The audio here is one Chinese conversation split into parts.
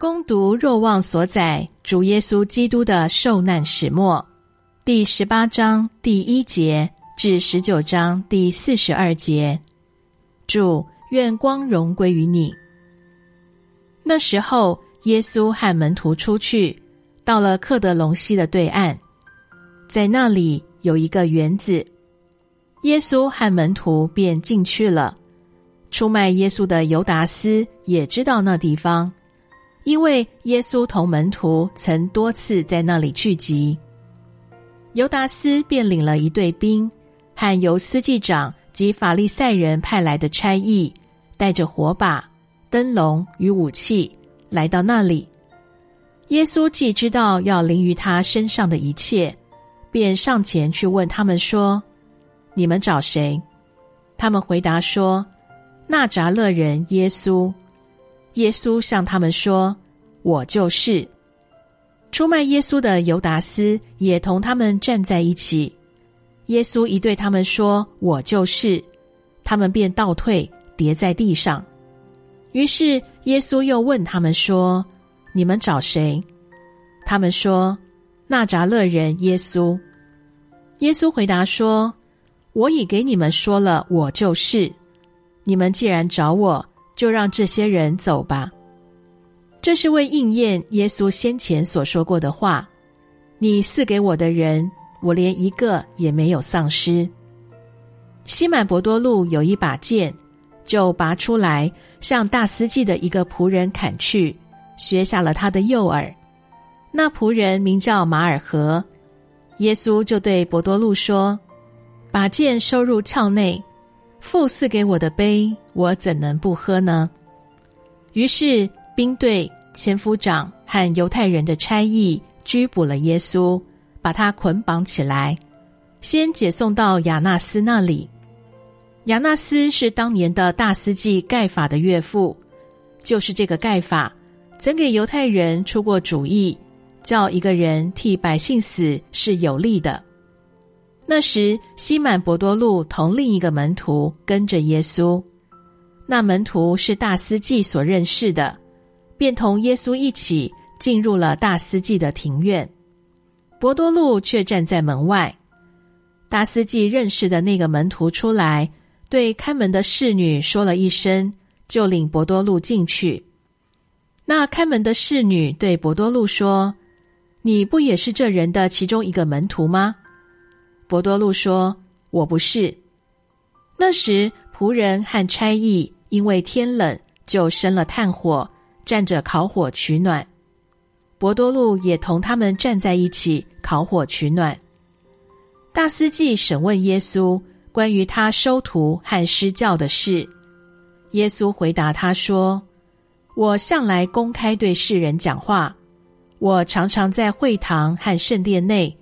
攻读若望所载主耶稣基督的受难始末，第十八章第一节至十九章第四十二节。主，愿光荣归于你。那时候，耶稣和门徒出去，到了克德隆溪的对岸，在那里有一个园子，耶稣和门徒便进去了。出卖耶稣的犹达斯也知道那地方。因为耶稣同门徒曾多次在那里聚集，犹达斯便领了一队兵，和由司祭长及法利赛人派来的差役，带着火把、灯笼与武器来到那里。耶稣既知道要临于他身上的一切，便上前去问他们说：“你们找谁？”他们回答说：“纳扎勒人耶稣。”耶稣向他们说：“我就是。”出卖耶稣的犹达斯也同他们站在一起。耶稣一对他们说：“我就是。”他们便倒退，跌在地上。于是耶稣又问他们说：“你们找谁？”他们说：“纳扎勒人耶稣。”耶稣回答说：“我已给你们说了，我就是。你们既然找我。”就让这些人走吧。这是为应验耶稣先前所说过的话：“你赐给我的人，我连一个也没有丧失。”西满伯多禄有一把剑，就拔出来，向大司祭的一个仆人砍去，削下了他的右耳。那仆人名叫马尔何。耶稣就对伯多禄说：“把剑收入鞘内。”父赐给我的杯，我怎能不喝呢？于是兵队、千夫长和犹太人的差役拘捕了耶稣，把他捆绑起来，先解送到亚纳斯那里。亚纳斯是当年的大司祭盖法的岳父，就是这个盖法曾给犹太人出过主意，叫一个人替百姓死是有利的。那时，西满伯多禄同另一个门徒跟着耶稣。那门徒是大司祭所认识的，便同耶稣一起进入了大司祭的庭院。伯多禄却站在门外。大司祭认识的那个门徒出来，对看门的侍女说了一声，就领伯多禄进去。那看门的侍女对伯多禄说：“你不也是这人的其中一个门徒吗？”伯多禄说：“我不是。”那时仆人和差役因为天冷，就生了炭火，站着烤火取暖。伯多禄也同他们站在一起烤火取暖。大司祭审问耶稣关于他收徒和施教的事，耶稣回答他说：“我向来公开对世人讲话，我常常在会堂和圣殿内。”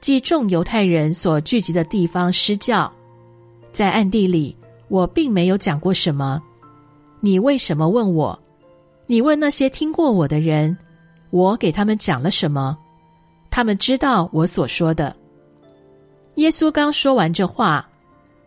即众犹太人所聚集的地方施教，在暗地里，我并没有讲过什么。你为什么问我？你问那些听过我的人，我给他们讲了什么？他们知道我所说的。耶稣刚说完这话，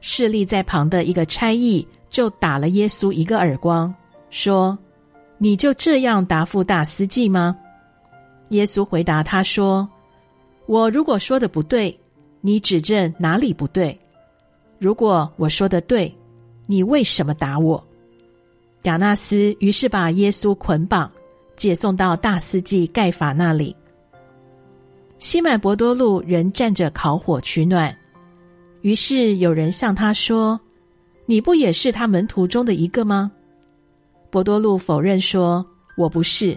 侍立在旁的一个差役就打了耶稣一个耳光，说：“你就这样答复大司祭吗？”耶稣回答他说。我如果说的不对，你指正哪里不对；如果我说的对，你为什么打我？亚纳斯于是把耶稣捆绑，解送到大司祭盖法那里。西满伯多禄仍站着烤火取暖，于是有人向他说：“你不也是他门徒中的一个吗？”伯多禄否认说：“我不是。”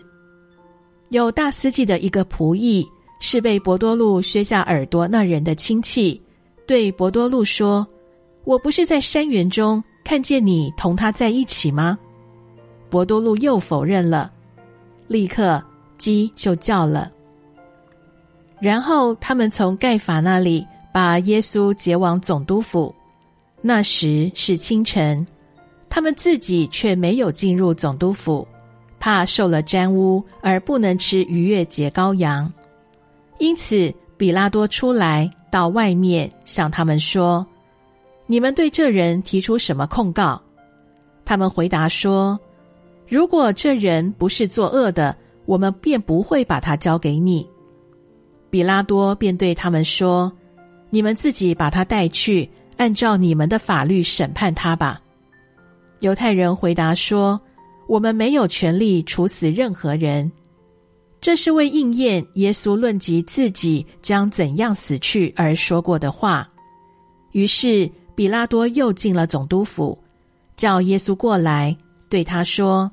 有大司祭的一个仆役。是被伯多禄削下耳朵那人的亲戚，对伯多禄说：“我不是在山园中看见你同他在一起吗？”伯多禄又否认了，立刻鸡就叫了。然后他们从盖法那里把耶稣解往总督府。那时是清晨，他们自己却没有进入总督府，怕受了沾污而不能吃逾越节羔羊。因此，比拉多出来到外面向他们说：“你们对这人提出什么控告？”他们回答说：“如果这人不是作恶的，我们便不会把他交给你。”比拉多便对他们说：“你们自己把他带去，按照你们的法律审判他吧。”犹太人回答说：“我们没有权利处死任何人。”这是为应验耶稣论及自己将怎样死去而说过的话。于是比拉多又进了总督府，叫耶稣过来，对他说：“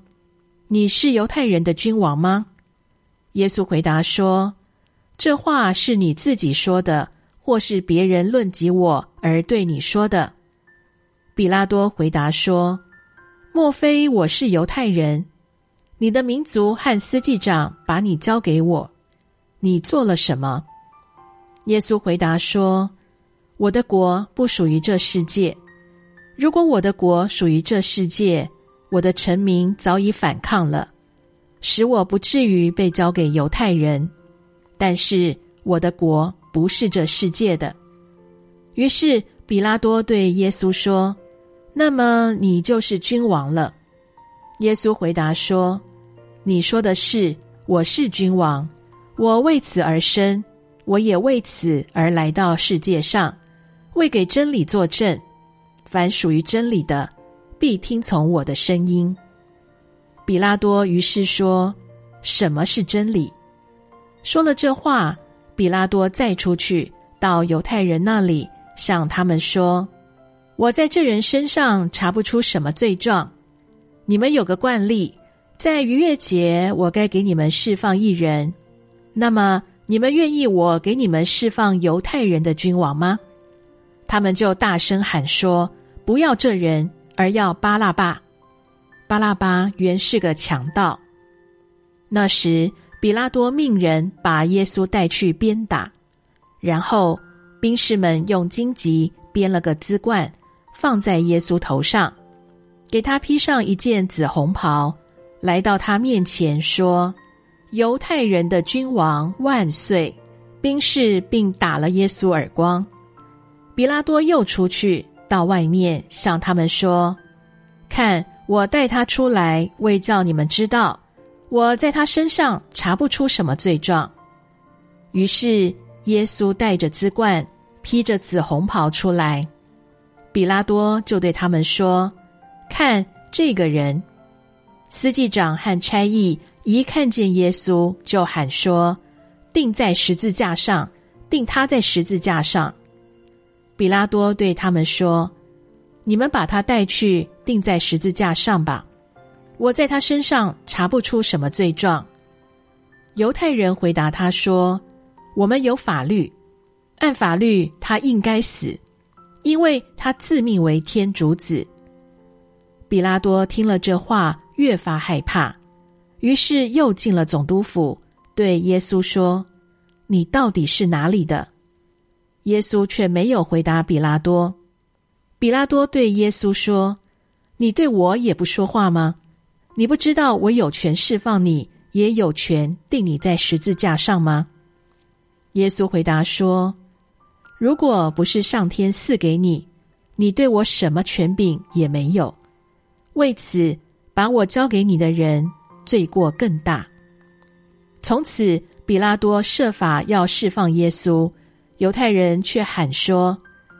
你是犹太人的君王吗？”耶稣回答说：“这话是你自己说的，或是别人论及我而对你说的？”比拉多回答说：“莫非我是犹太人？”你的民族和司祭长把你交给我，你做了什么？耶稣回答说：“我的国不属于这世界。如果我的国属于这世界，我的臣民早已反抗了，使我不至于被交给犹太人。但是我的国不是这世界的。”于是比拉多对耶稣说：“那么你就是君王了。”耶稣回答说。你说的是，我是君王，我为此而生，我也为此而来到世界上，为给真理作证。凡属于真理的，必听从我的声音。比拉多于是说：“什么是真理？”说了这话，比拉多再出去到犹太人那里，向他们说：“我在这人身上查不出什么罪状，你们有个惯例。”在逾越节，我该给你们释放一人。那么，你们愿意我给你们释放犹太人的君王吗？他们就大声喊说：“不要这人，而要巴拉巴。”巴拉巴原是个强盗。那时，比拉多命人把耶稣带去鞭打，然后兵士们用荆棘编了个轼冠，放在耶稣头上，给他披上一件紫红袍。来到他面前说：“犹太人的君王万岁！”兵士并打了耶稣耳光。比拉多又出去到外面向他们说：“看，我带他出来，为叫你们知道，我在他身上查不出什么罪状。”于是耶稣带着轼冠，披着紫红袍出来。比拉多就对他们说：“看这个人。”司祭长和差役一看见耶稣，就喊说：“钉在十字架上，钉他在十字架上。”比拉多对他们说：“你们把他带去钉在十字架上吧，我在他身上查不出什么罪状。”犹太人回答他说：“我们有法律，按法律他应该死，因为他自命为天主子。”比拉多听了这话。越发害怕，于是又进了总督府，对耶稣说：“你到底是哪里的？”耶稣却没有回答比拉多。比拉多对耶稣说：“你对我也不说话吗？你不知道我有权释放你，也有权定你在十字架上吗？”耶稣回答说：“如果不是上天赐给你，你对我什么权柄也没有。为此。”把我交给你的人，罪过更大。从此，比拉多设法要释放耶稣，犹太人却喊说：“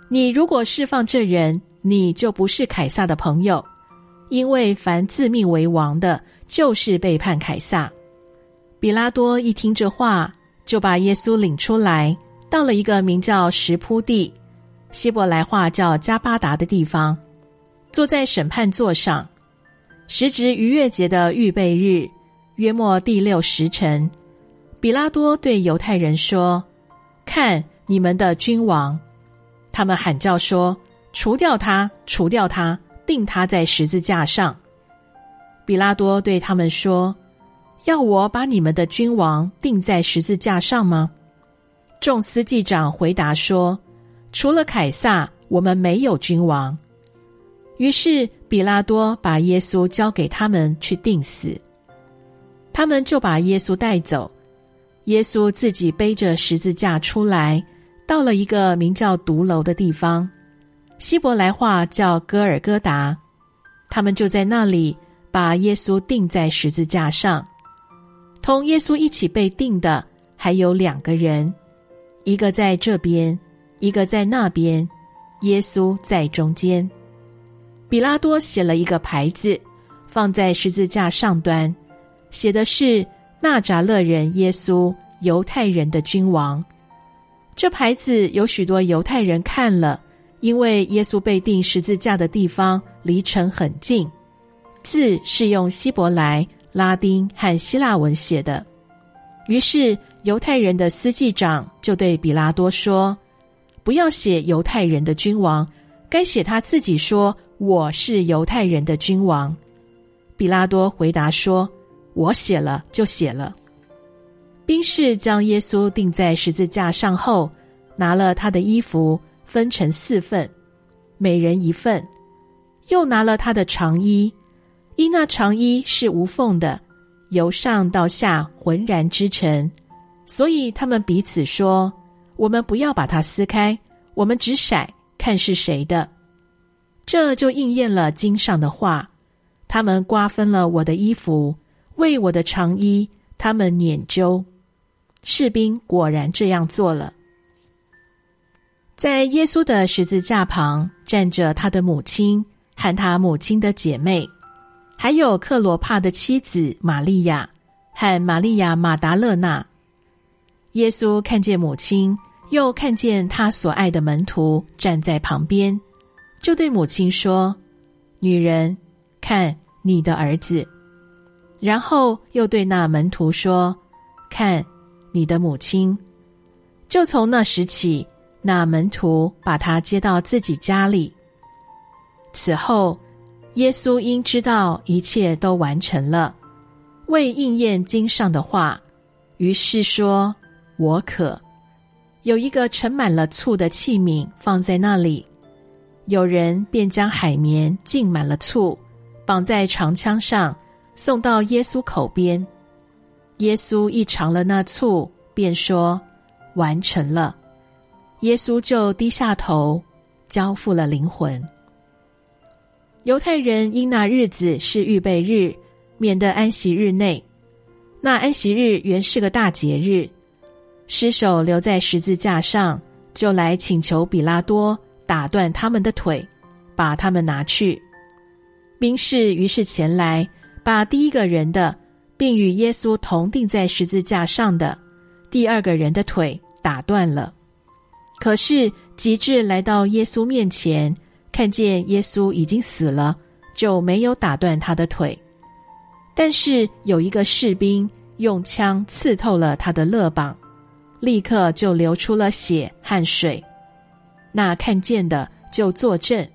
你如果释放这人，你就不是凯撒的朋友，因为凡自命为王的，就是背叛凯撒。”比拉多一听这话，就把耶稣领出来，到了一个名叫石铺地（希伯来话叫加巴达）的地方，坐在审判座上。时值逾越节的预备日，约莫第六时辰，比拉多对犹太人说：“看你们的君王！”他们喊叫说：“除掉他，除掉他，定他在十字架上。”比拉多对他们说：“要我把你们的君王定在十字架上吗？”众司祭长回答说：“除了凯撒，我们没有君王。”于是比拉多把耶稣交给他们去钉死，他们就把耶稣带走。耶稣自己背着十字架出来，到了一个名叫独楼的地方，希伯来话叫哥尔哥达。他们就在那里把耶稣钉在十字架上。同耶稣一起被钉的还有两个人，一个在这边，一个在那边，耶稣在中间。比拉多写了一个牌子，放在十字架上端，写的是“纳扎勒人耶稣，犹太人的君王”。这牌子有许多犹太人看了，因为耶稣被钉十字架的地方离城很近，字是用希伯来、拉丁和希腊文写的。于是犹太人的司祭长就对比拉多说：“不要写犹太人的君王。”该写他自己说：“我是犹太人的君王。”比拉多回答说：“我写了就写了。”兵士将耶稣钉在十字架上后，拿了他的衣服分成四份，每人一份；又拿了他的长衣，因那长衣是无缝的，由上到下浑然织成，所以他们彼此说：“我们不要把它撕开，我们只筛。”看是谁的，这就应验了经上的话。他们瓜分了我的衣服，为我的长衣，他们拈阄。士兵果然这样做了。在耶稣的十字架旁站着他的母亲和他母亲的姐妹，还有克罗帕的妻子玛利亚和玛利亚马达勒纳。耶稣看见母亲。又看见他所爱的门徒站在旁边，就对母亲说：“女人，看你的儿子。”然后又对那门徒说：“看你的母亲。”就从那时起，那门徒把他接到自己家里。此后，耶稣因知道一切都完成了，为应验经上的话，于是说：“我可。”有一个盛满了醋的器皿放在那里，有人便将海绵浸满了醋，绑在长枪上，送到耶稣口边。耶稣一尝了那醋，便说：“完成了。”耶稣就低下头，交付了灵魂。犹太人因那日子是预备日，免得安息日内。那安息日原是个大节日。尸首留在十字架上，就来请求比拉多打断他们的腿，把他们拿去。兵士于是前来，把第一个人的，并与耶稣同钉在十字架上的第二个人的腿打断了。可是及至来到耶稣面前，看见耶稣已经死了，就没有打断他的腿。但是有一个士兵用枪刺透了他的肋膀。立刻就流出了血和水，那看见的就作证，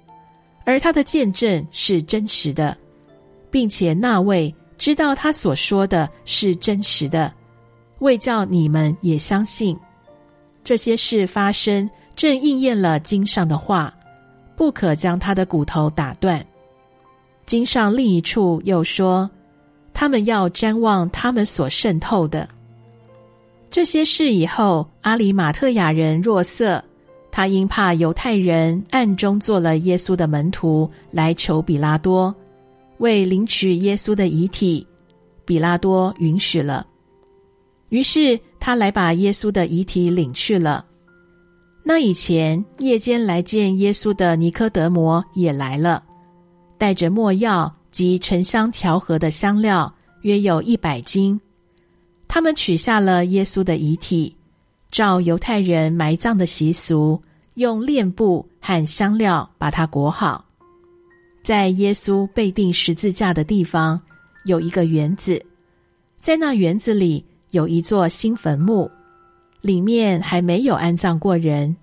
而他的见证是真实的，并且那位知道他所说的是真实的，为叫你们也相信。这些事发生，正应验了经上的话，不可将他的骨头打断。经上另一处又说，他们要瞻望他们所渗透的。这些事以后，阿里马特亚人若瑟，他因怕犹太人，暗中做了耶稣的门徒，来求比拉多，为领取耶稣的遗体。比拉多允许了，于是他来把耶稣的遗体领去了。那以前夜间来见耶稣的尼科德摩也来了，带着墨药及沉香调和的香料，约有一百斤。他们取下了耶稣的遗体，照犹太人埋葬的习俗，用殓布和香料把它裹好。在耶稣被钉十字架的地方有一个园子，在那园子里有一座新坟墓，里面还没有安葬过人，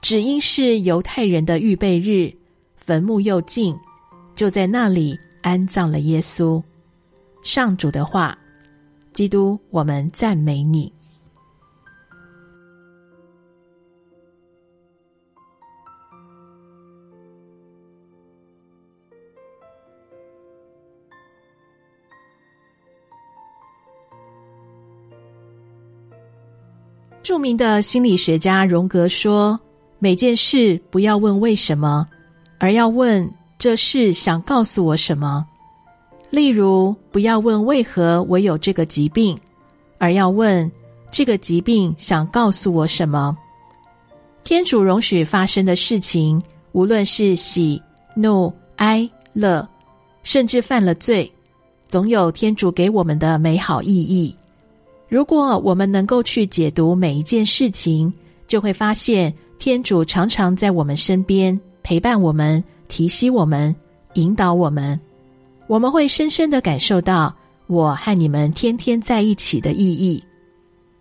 只因是犹太人的预备日，坟墓又近，就在那里安葬了耶稣。上主的话。基督，我们赞美你。著名的心理学家荣格说：“每件事不要问为什么，而要问这事想告诉我什么。”例如，不要问为何我有这个疾病，而要问这个疾病想告诉我什么。天主容许发生的事情，无论是喜、怒、哀、乐，甚至犯了罪，总有天主给我们的美好意义。如果我们能够去解读每一件事情，就会发现天主常常在我们身边陪伴我们、提醒我们、引导我们。我们会深深的感受到我和你们天天在一起的意义。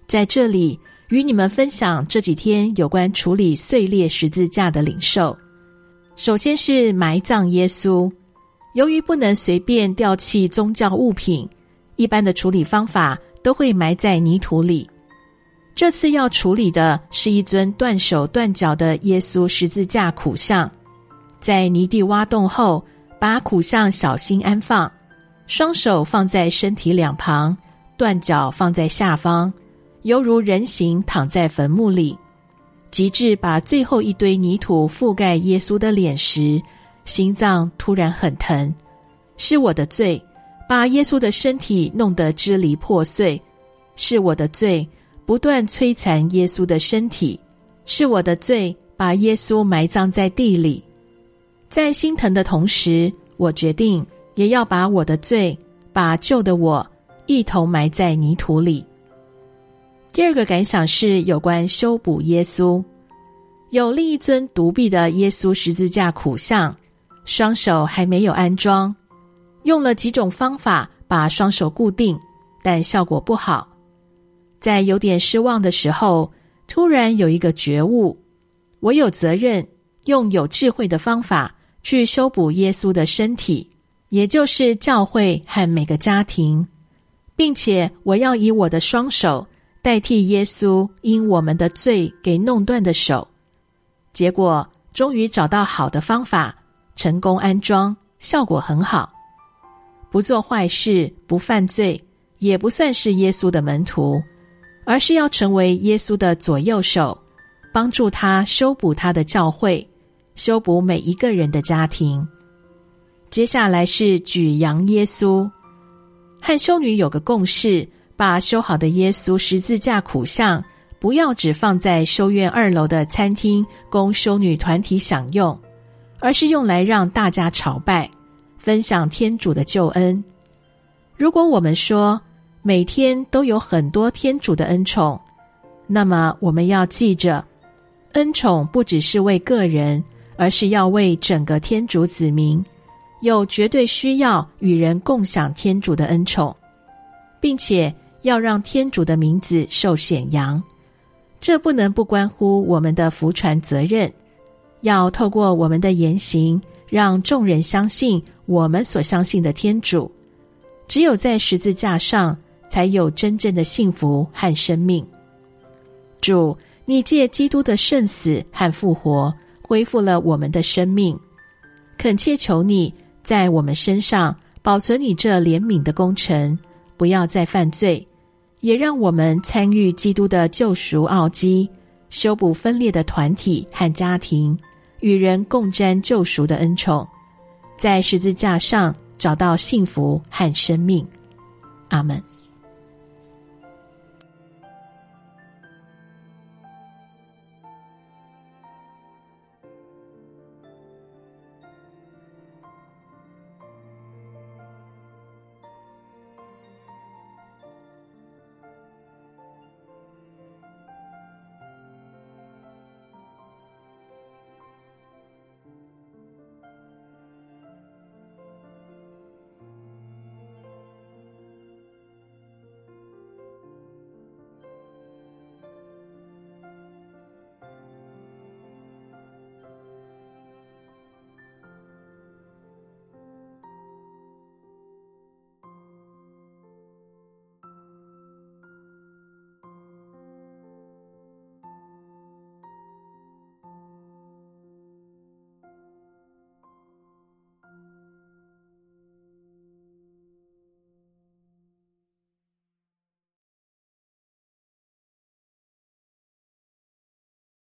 在这里，与你们分享这几天有关处理碎裂十字架的领受。首先是埋葬耶稣。由于不能随便丢弃宗教物品，一般的处理方法都会埋在泥土里。这次要处理的是一尊断手断脚的耶稣十字架苦像，在泥地挖洞后。把苦相小心安放，双手放在身体两旁，断脚放在下方，犹如人形躺在坟墓里。及至把最后一堆泥土覆盖耶稣的脸时，心脏突然很疼。是我的罪，把耶稣的身体弄得支离破碎；是我的罪，不断摧残耶稣的身体；是我的罪，把耶稣埋葬在地里。在心疼的同时，我决定也要把我的罪，把旧的我一同埋在泥土里。第二个感想是有关修补耶稣，有另一尊独臂的耶稣十字架苦像，双手还没有安装，用了几种方法把双手固定，但效果不好。在有点失望的时候，突然有一个觉悟，我有责任用有智慧的方法。去修补耶稣的身体，也就是教会和每个家庭，并且我要以我的双手代替耶稣因我们的罪给弄断的手。结果终于找到好的方法，成功安装，效果很好。不做坏事，不犯罪，也不算是耶稣的门徒，而是要成为耶稣的左右手，帮助他修补他的教会。修补每一个人的家庭。接下来是举扬耶稣，和修女有个共识：把修好的耶稣十字架苦像，不要只放在修院二楼的餐厅供修女团体享用，而是用来让大家朝拜，分享天主的救恩。如果我们说每天都有很多天主的恩宠，那么我们要记着，恩宠不只是为个人。而是要为整个天主子民，有绝对需要与人共享天主的恩宠，并且要让天主的名字受显扬。这不能不关乎我们的福传责任，要透过我们的言行，让众人相信我们所相信的天主。只有在十字架上，才有真正的幸福和生命。主，你借基督的圣死和复活。恢复了我们的生命，恳切求你在我们身上保存你这怜悯的工程，不要再犯罪，也让我们参与基督的救赎奥迹，修补分裂的团体和家庭，与人共沾救赎的恩宠，在十字架上找到幸福和生命。阿门。